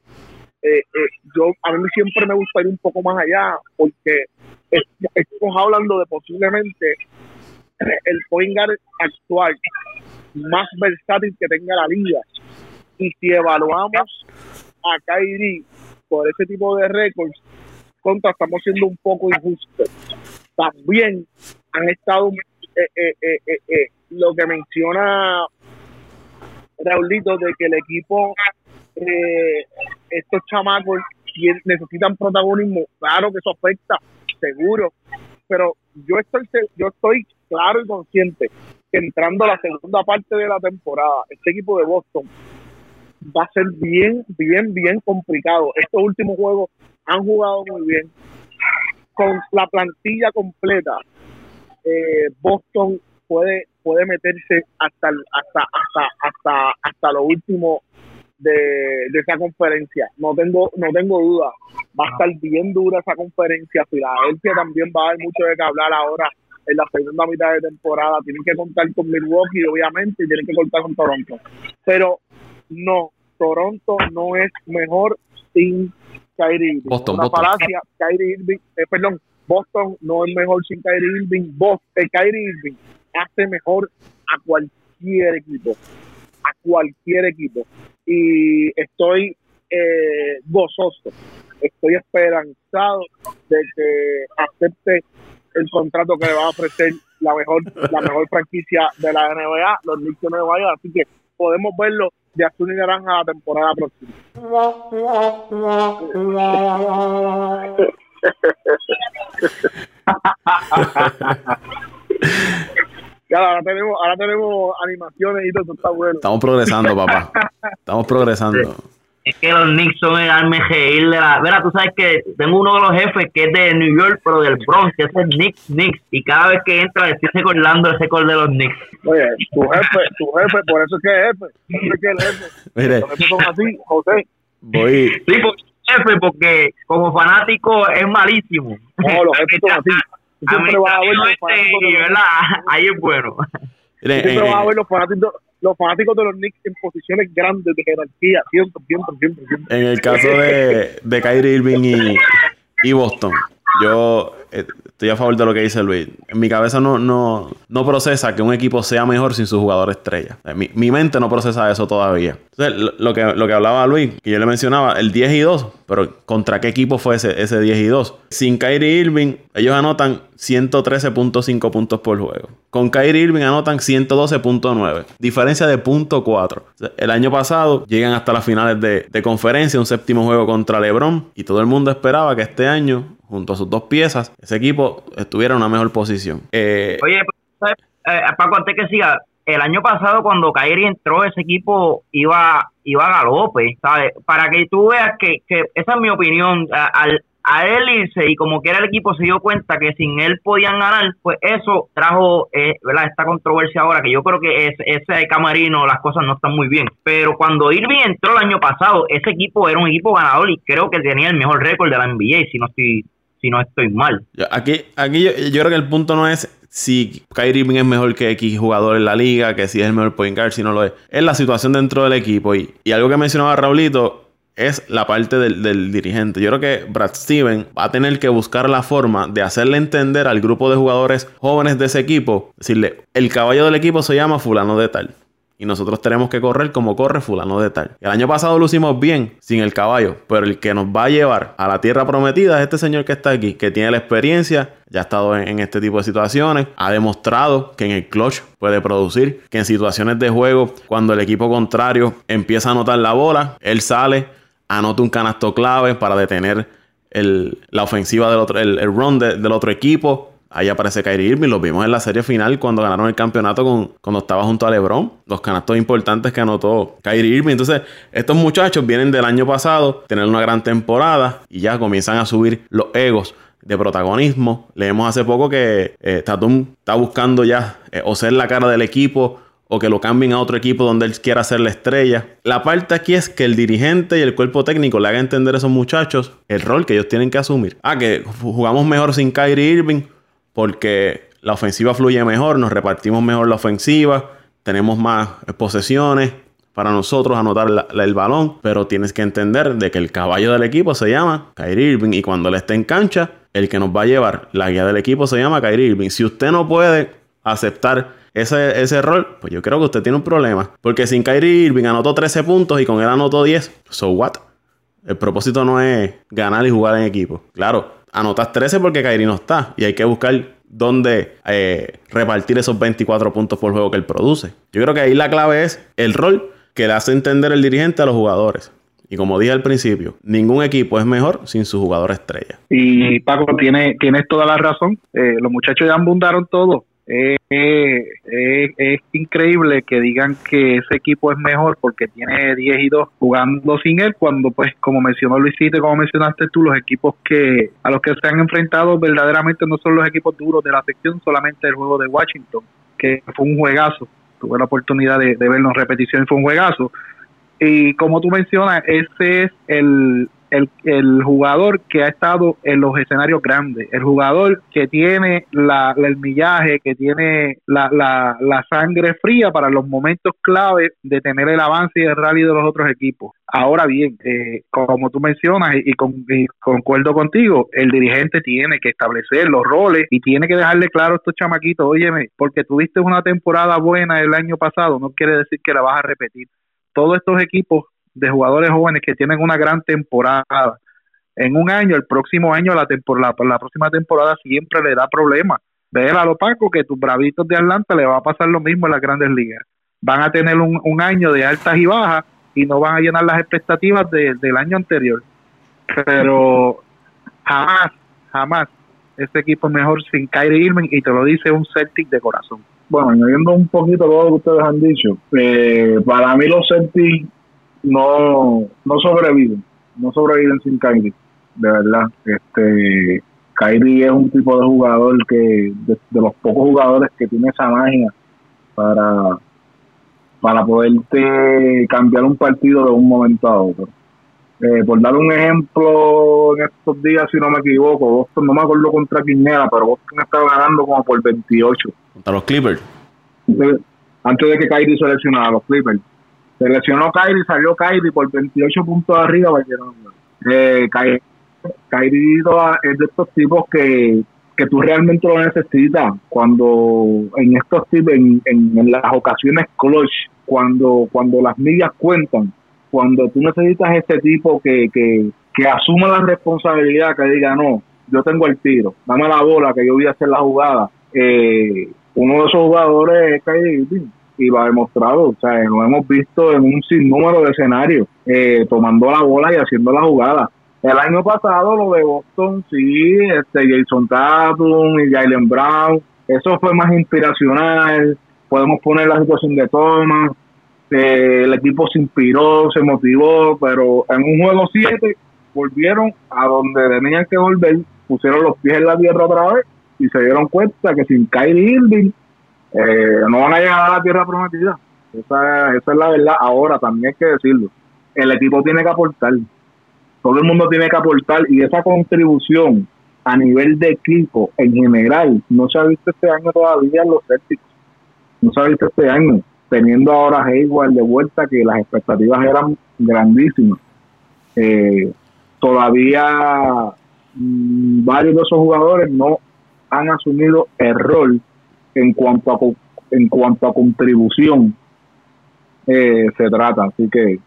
yo a mí siempre me gusta ir un poco más allá, porque es- estamos hablando de posiblemente el point guard actual más versátil que tenga la liga. Y si evaluamos a Kyrie por ese tipo de récords, contra estamos siendo un poco injustos. También han estado eh, eh, eh, eh, eh, lo que menciona Raulito de que el equipo, eh, estos chamacos necesitan protagonismo, claro que eso afecta, seguro, pero yo estoy yo estoy claro y consciente que entrando a la segunda parte de la temporada, este equipo de Boston va a ser bien, bien, bien complicado. Estos últimos juegos han jugado muy bien. Con la plantilla completa, eh, Boston puede puede meterse hasta hasta hasta hasta hasta lo último de, de esa conferencia. No tengo no tengo duda. Va a estar bien dura esa conferencia. Filadelfia también va a haber mucho de qué hablar ahora en la segunda mitad de temporada. Tienen que contar con Milwaukee obviamente y tienen que contar con Toronto. Pero no Toronto no es mejor sin Kyrie Irving. Boston, una Boston. falacia Kyrie Irving eh, perdón Boston no es mejor sin Kyrie Irving. Boston, eh, Kyrie Irving hace mejor a cualquier equipo a cualquier equipo. Y estoy eh, gozoso estoy esperanzado de que acepte el contrato que le va a ofrecer la mejor la mejor franquicia de la NBA los Knicks de Nueva York así que podemos verlo de azul y naranja la temporada próxima Ya, ahora tenemos, ahora tenemos animaciones y todo eso está bueno. Estamos progresando, papá. Estamos progresando. Es que los Knicks son el alma de la. Mira, tú sabes que tengo uno de los jefes que es de New York, pero del Bronx, que es el Knicks, Knicks. Y cada vez que entra, le estoy recordando ese gol de los Knicks. Oye, tu jefe, tu jefe, por eso es que es jefe. Por eso es que es el jefe. Mire, Los jefes son así, José. voy. Sí, porque jefe, porque como fanático es malísimo. No, los jefes son así. Tú Siempre vas a ver los fanáticos de y los ¿verdad? Ahí es bueno. Siempre eh, vas a ver los fanáticos, los fanáticos de los Knicks en posiciones grandes de jerarquía, siempre, siempre, siempre, en el caso de, de Kyrie Irving y, y Boston, yo eh, estoy a favor de lo que dice Luis. En mi cabeza no, no, no procesa que un equipo sea mejor sin su jugador estrella. Eh, Mi, mi mente no procesa eso todavía. Entonces, lo, que, lo que hablaba Luis, que yo le mencionaba, el 10 y 2, pero ¿contra qué equipo fue ese, ese 10 y 2? Sin Kyrie Irving, ellos anotan 113.5 puntos por juego. Con Kyrie Irving anotan 112.9. Diferencia de .4. O sea, El año pasado llegan hasta las finales de, de conferencia, un séptimo juego contra LeBron. Y todo el mundo esperaba que este año, junto a sus dos piezas, ese equipo estuviera en una mejor posición. Eh, Oye, ¿sabes? Eh, Paco, antes que siga, el año pasado cuando Kyrie entró, ese equipo iba iba a galope, ¿sabes? Para que tú veas que, que esa es mi opinión, al a él irse y como quiera el equipo se dio cuenta que sin él podían ganar, pues eso trajo eh, esta controversia ahora, que yo creo que es, ese camarino, las cosas no están muy bien. Pero cuando Irving entró el año pasado, ese equipo era un equipo ganador y creo que tenía el mejor récord de la NBA, si no estoy, si no estoy mal. Aquí, aquí yo, yo creo que el punto no es si Kyrie Irving es mejor que X jugador en la liga, que si es el mejor point guard, si no lo es. Es la situación dentro del equipo. Y, y algo que mencionaba Raulito es la parte del, del dirigente. Yo creo que Brad Steven va a tener que buscar la forma de hacerle entender al grupo de jugadores jóvenes de ese equipo, decirle, el caballo del equipo se llama fulano de tal. Y nosotros tenemos que correr como corre fulano de tal. El año pasado lo hicimos bien, sin el caballo. Pero el que nos va a llevar a la tierra prometida es este señor que está aquí, que tiene la experiencia, ya ha estado en, este tipo de situaciones, ha demostrado que en el clutch puede producir, que en situaciones de juego, cuando el equipo contrario empieza a anotar la bola, él sale, anota un canasto clave para detener el- la ofensiva del otro, el, el run de- del otro equipo. Ahí aparece Kyrie Irving, lo vimos en la serie final cuando ganaron el campeonato con, cuando estaba junto a LeBron. Los canastos importantes que anotó Kyrie Irving. Entonces, estos muchachos vienen del año pasado, tener una gran temporada y ya comienzan a subir los egos de protagonismo. Leemos hace poco que eh, Tatum está buscando ya eh, o ser la cara del equipo o que lo cambien a otro equipo donde él quiera ser la estrella. La parte aquí es que el dirigente y el cuerpo técnico le haga entender a esos muchachos el rol que ellos tienen que asumir. Ah, que jugamos mejor sin Kyrie Irving porque la ofensiva fluye mejor, nos repartimos mejor la ofensiva, tenemos más posesiones para nosotros anotar el balón, pero tienes que entender de que el caballo del equipo se llama Kyrie Irving y cuando él esté en cancha, el que nos va a llevar la guía del equipo se llama Kyrie Irving. Si usted no puede aceptar ese, ese rol, pues yo creo que usted tiene un problema. Porque sin Kyrie Irving anotó 13 puntos y con él anotó 10. So what? El propósito no es ganar y jugar en equipo. Claro, anotas 13 porque Kyrie no está y hay que buscar dónde eh, repartir esos 24 puntos por juego que él produce. Yo creo que ahí la clave es el rol que le hace entender el dirigente a los jugadores. Y como dije al principio, ningún equipo es mejor sin su jugador estrella. Y Paco, tiene, tienes toda la razón. Eh, los muchachos ya abundaron todo. Eh, es increíble que digan que ese equipo es mejor porque tiene 10 y 2 jugando sin él, cuando pues como mencionó Luisito y como mencionaste tú, los equipos que a los que se han enfrentado verdaderamente no son los equipos duros de la sección, solamente el juego de Washington, que fue un juegazo. Tuve la oportunidad de, de verlo en repetición y fue un juegazo. Y como tú mencionas, ese es el, el, el, jugador que ha estado en los escenarios grandes, el jugador que tiene la, el millaje, que tiene la, la, la, sangre fría para los momentos clave de tener el avance y el rally de los otros equipos. Ahora bien, eh, como tú mencionas y, con, y, concuerdo contigo, el dirigente tiene que establecer los roles y tiene que dejarle claro a estos chamaquitos, óyeme, porque tuviste una temporada buena el año pasado, no quiere decir que la vas a repetir. Todos estos equipos de jugadores jóvenes que tienen una gran temporada. En un año, el próximo año, la, temporada, la próxima temporada siempre le da problemas. Ve a lo Paco que tus bravitos de Atlanta le va a pasar lo mismo en las grandes ligas. Van a tener un, un año de altas y bajas y no van a llenar las expectativas de, del año anterior. Pero jamás, jamás este equipo es mejor sin Kyrie Irving y te lo dice un Celtic de corazón. Bueno, añadiendo un poquito todo lo que ustedes han dicho, eh, para mí los Celtics no, no sobreviven, no sobreviven sin Kyrie, de verdad. Este, Kyrie es un tipo de jugador que, de, los pocos jugadores que tiene esa magia para, para poderte cambiar un partido de un momento a otro. Eh, por dar un ejemplo, en estos días, si no me equivoco, Boston, no me acuerdo contra quién era, pero Boston estaba ganando como por 28. Contra los Clippers. Antes de que Kyrie seleccionara a los Clippers. Se lesionó Kyrie, salió Kyrie por 28 puntos arriba. Eh, Kyrie, Kyrie es de estos tipos que, que tú realmente lo necesitas cuando en estos tipos, en, en, las ocasiones clutch, cuando, cuando las millas cuentan, cuando tú necesitas ese tipo que, que, que asuma la responsabilidad, que diga, no, yo tengo el tiro, dame la bola, que yo voy a hacer la jugada. Eh, uno de esos jugadores es Kyrie y lo ha demostrado. O sea, lo hemos visto en un sinnúmero de escenarios, eh, tomando la bola y haciendo la jugada. El año pasado lo de Boston, sí, este Jason Tatum y Jalen Brown, eso fue más inspiracional. Podemos poner la situación de Thomas. Eh, el equipo se inspiró, se motivó, pero en un juego 7 volvieron a donde tenían que volver, pusieron los pies en la tierra otra vez y se dieron cuenta que sin Kyrie Irving eh, no van a llegar a la tierra prometida. Esa, esa es la verdad. Ahora también hay que decirlo. El equipo tiene que aportar. Todo el mundo tiene que aportar y esa contribución a nivel de equipo en general no se ha visto este año todavía en los Celtics. No se ha visto este año. Teniendo ahora a de vuelta que las expectativas eran grandísimas. Eh, todavía mmm, varios de esos jugadores no han asumido el rol en cuanto a en cuanto a contribución eh, se trata. Así que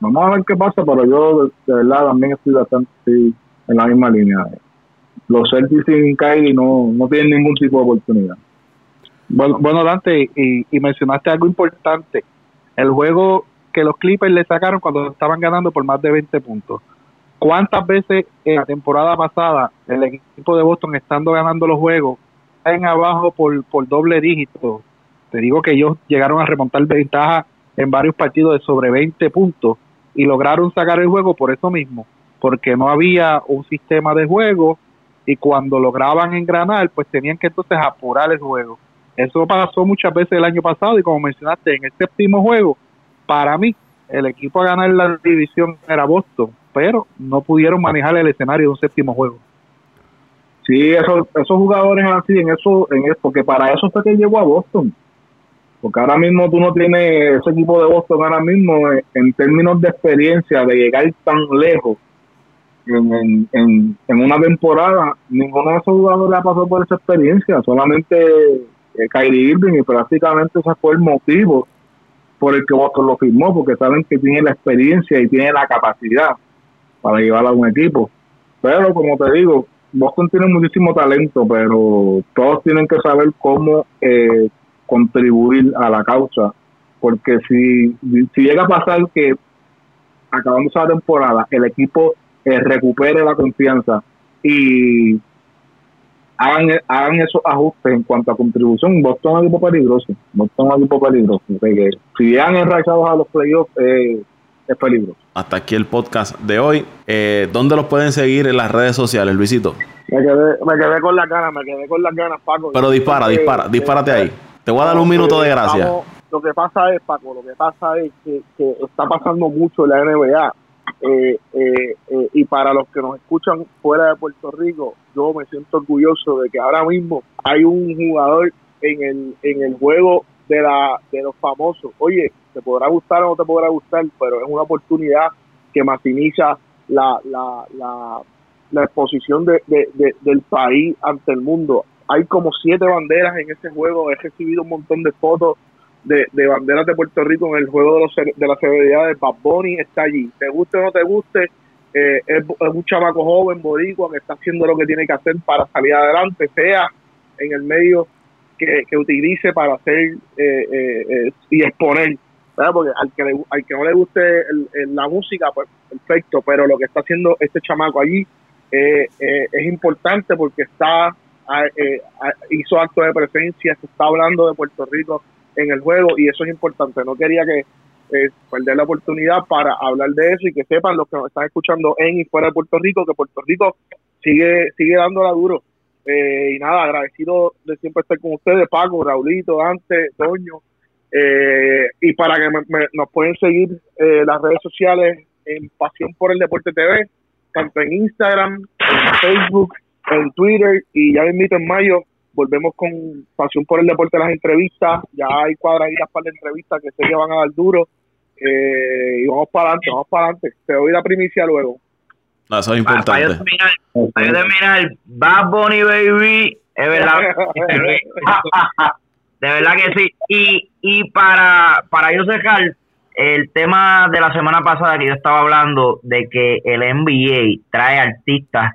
vamos a ver qué pasa pero yo de, verdad también estoy bastante en la misma línea. Los Celtics sin Kyrie no, no tienen ningún tipo de oportunidad. Bueno, bueno Dante y, y mencionaste algo importante. El juego que los Clippers le sacaron cuando estaban ganando por más de 20 puntos. ¿Cuántas veces en la temporada pasada el equipo de Boston estando ganando los juegos en abajo por, por doble dígito. Te digo que ellos llegaron a remontar ventaja en varios partidos de sobre 20 puntos y lograron sacar el juego por eso mismo, porque no había un sistema de juego y cuando lograban engranar, pues tenían que entonces apurar el juego. Eso pasó muchas veces el año pasado y como mencionaste, en el séptimo juego, para mí, el equipo a ganar la división era Boston, pero no pudieron manejar el escenario de un séptimo juego. Sí, esos, esos jugadores así, en eso, en eso, porque para eso fue que llegó a Boston. Porque ahora mismo tú no tienes ese equipo de Boston, ahora mismo, eh, en términos de experiencia, de llegar tan lejos en, en, en, una temporada, ninguno de esos jugadores ha pasado por esa experiencia, solamente eh, Kyrie Irving, y prácticamente ese fue el motivo por el que Boston lo firmó, porque saben que tiene la experiencia y tiene la capacidad para llevar a un equipo. Pero como te digo, Boston tiene muchísimo talento, pero todos tienen que saber cómo eh, contribuir a la causa. Porque si, si llega a pasar que acabando esa temporada el equipo eh, recupere la confianza y hagan, hagan esos ajustes en cuanto a contribución, Boston es un equipo peligroso. Boston es un equipo peligroso. si llegan enraizados a los playoffs, eh, es peligroso. Hasta aquí el podcast de hoy. Eh, ¿Dónde los pueden seguir en las redes sociales, Luisito? Me quedé, me quedé con la ganas, me quedé con las ganas, Paco. Pero dispara, dispara, dispárate ahí. Te voy a dar un minuto de gracia. lo que pasa es, Paco, lo que pasa es que, está pasando mucho en la NBA. Eh, eh, eh, y para los que nos escuchan fuera de Puerto Rico, yo me siento orgulloso de que ahora mismo hay un jugador en el, en el juego de, la, de los famosos. Oye, te podrá gustar o no te podrá gustar, pero es una oportunidad que maximiza la, la, la, la exposición de, del país ante el mundo. Hay como siete banderas en ese juego, he recibido un montón de fotos de, banderas de Puerto Rico en el juego de, los, de las celebridades. Bad Bunny está allí. Te guste o no te guste, eh, es, un chamaco joven, boricua, que está haciendo lo que tiene que hacer para salir adelante, sea en el medio que, utilice para hacer eh, eh, y exponer. Porque al que, al que no le guste la música, pues perfecto, pero lo que está haciendo este chamaco allí es importante porque está hizo acto de presencia, se está hablando de Puerto Rico en el juego y eso es importante. No quería que eh, perder la oportunidad para hablar de eso y que sepan los que nos están escuchando en y fuera de Puerto Rico que Puerto Rico sigue sigue dándola duro. Eh, y nada, agradecido de siempre estar con ustedes, Paco, Raulito, Dante, Toño. Eh, y para que nos pueden seguir eh, las redes sociales en Pasión por el Deporte TV, tanto en Instagram, en Facebook, en Twitter y ya me invito en mayo volvemos con pasión por el deporte las entrevistas, ya hay cuadraditas para la entrevista que sé que van a dar duro eh, y vamos para adelante, vamos para adelante. Te doy la primicia luego. No, eso es importante. Para, yo terminar, para yo terminar, Bad Bunny Baby, es verdad. de verdad que sí. Y, y para, para yo cerrar, el tema de la semana pasada que yo estaba hablando de que el NBA trae artistas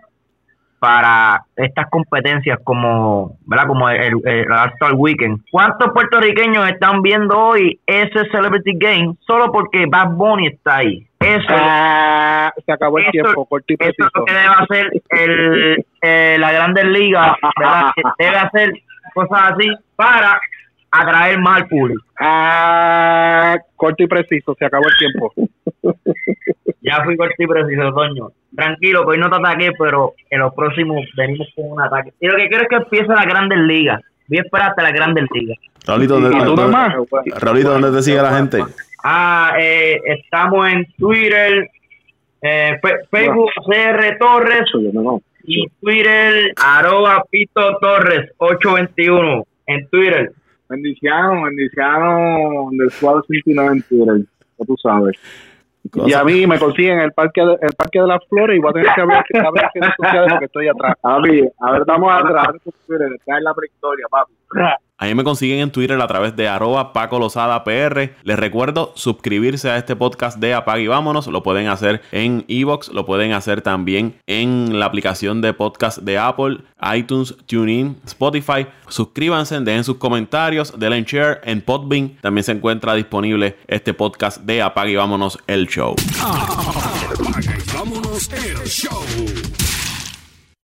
para estas competencias como, ¿verdad? Como el, el, All-Star Weekend. ¿Cuántos puertorriqueños están viendo hoy ese Celebrity Game solo porque Bad Bunny está ahí? Eso ah, se acabó el tiempo, Eso es lo que debe hacer el, eh, la Grandes Ligas, ¿verdad? debe hacer cosas así para atraer más al público. Ah, corto y preciso, se acabó el tiempo. Ya fui corto y preciso, Toño. Tranquilo, que hoy no te ataqué, pero en los próximos venimos con un ataque. Y lo que quiero es que empiece la Grandes Ligas. Voy a esperar hasta la Grandes Ligas. Raulito, ¿dónde, te sigue la gente? Ah, eh, estamos en Twitter, eh, Facebook CR Torres y Twitter arroba Pito Torres 821 en Twitter. Bendiciones, bendiciones del cuadro 59 en Twitter, ya tú sabes. Y a mí me consiguen el parque de, el parque de las flores y voy a tener que abrir, que redes sociales porque estoy atrás. A mí, a ver, estamos atrás. Está en la prehistoria, papi. Ahí me consiguen en Twitter a través de arroba Paco Lozada PR. Les recuerdo suscribirse a este podcast de Apag y Vámonos. Lo pueden hacer en Evox, lo pueden hacer también en la aplicación de podcast de Apple, iTunes, TuneIn, Spotify. Suscríbanse, dejen sus comentarios, denle share en Podbean. También se encuentra disponible este podcast de Apag y Vámonos el show. Apaga y vámonos el show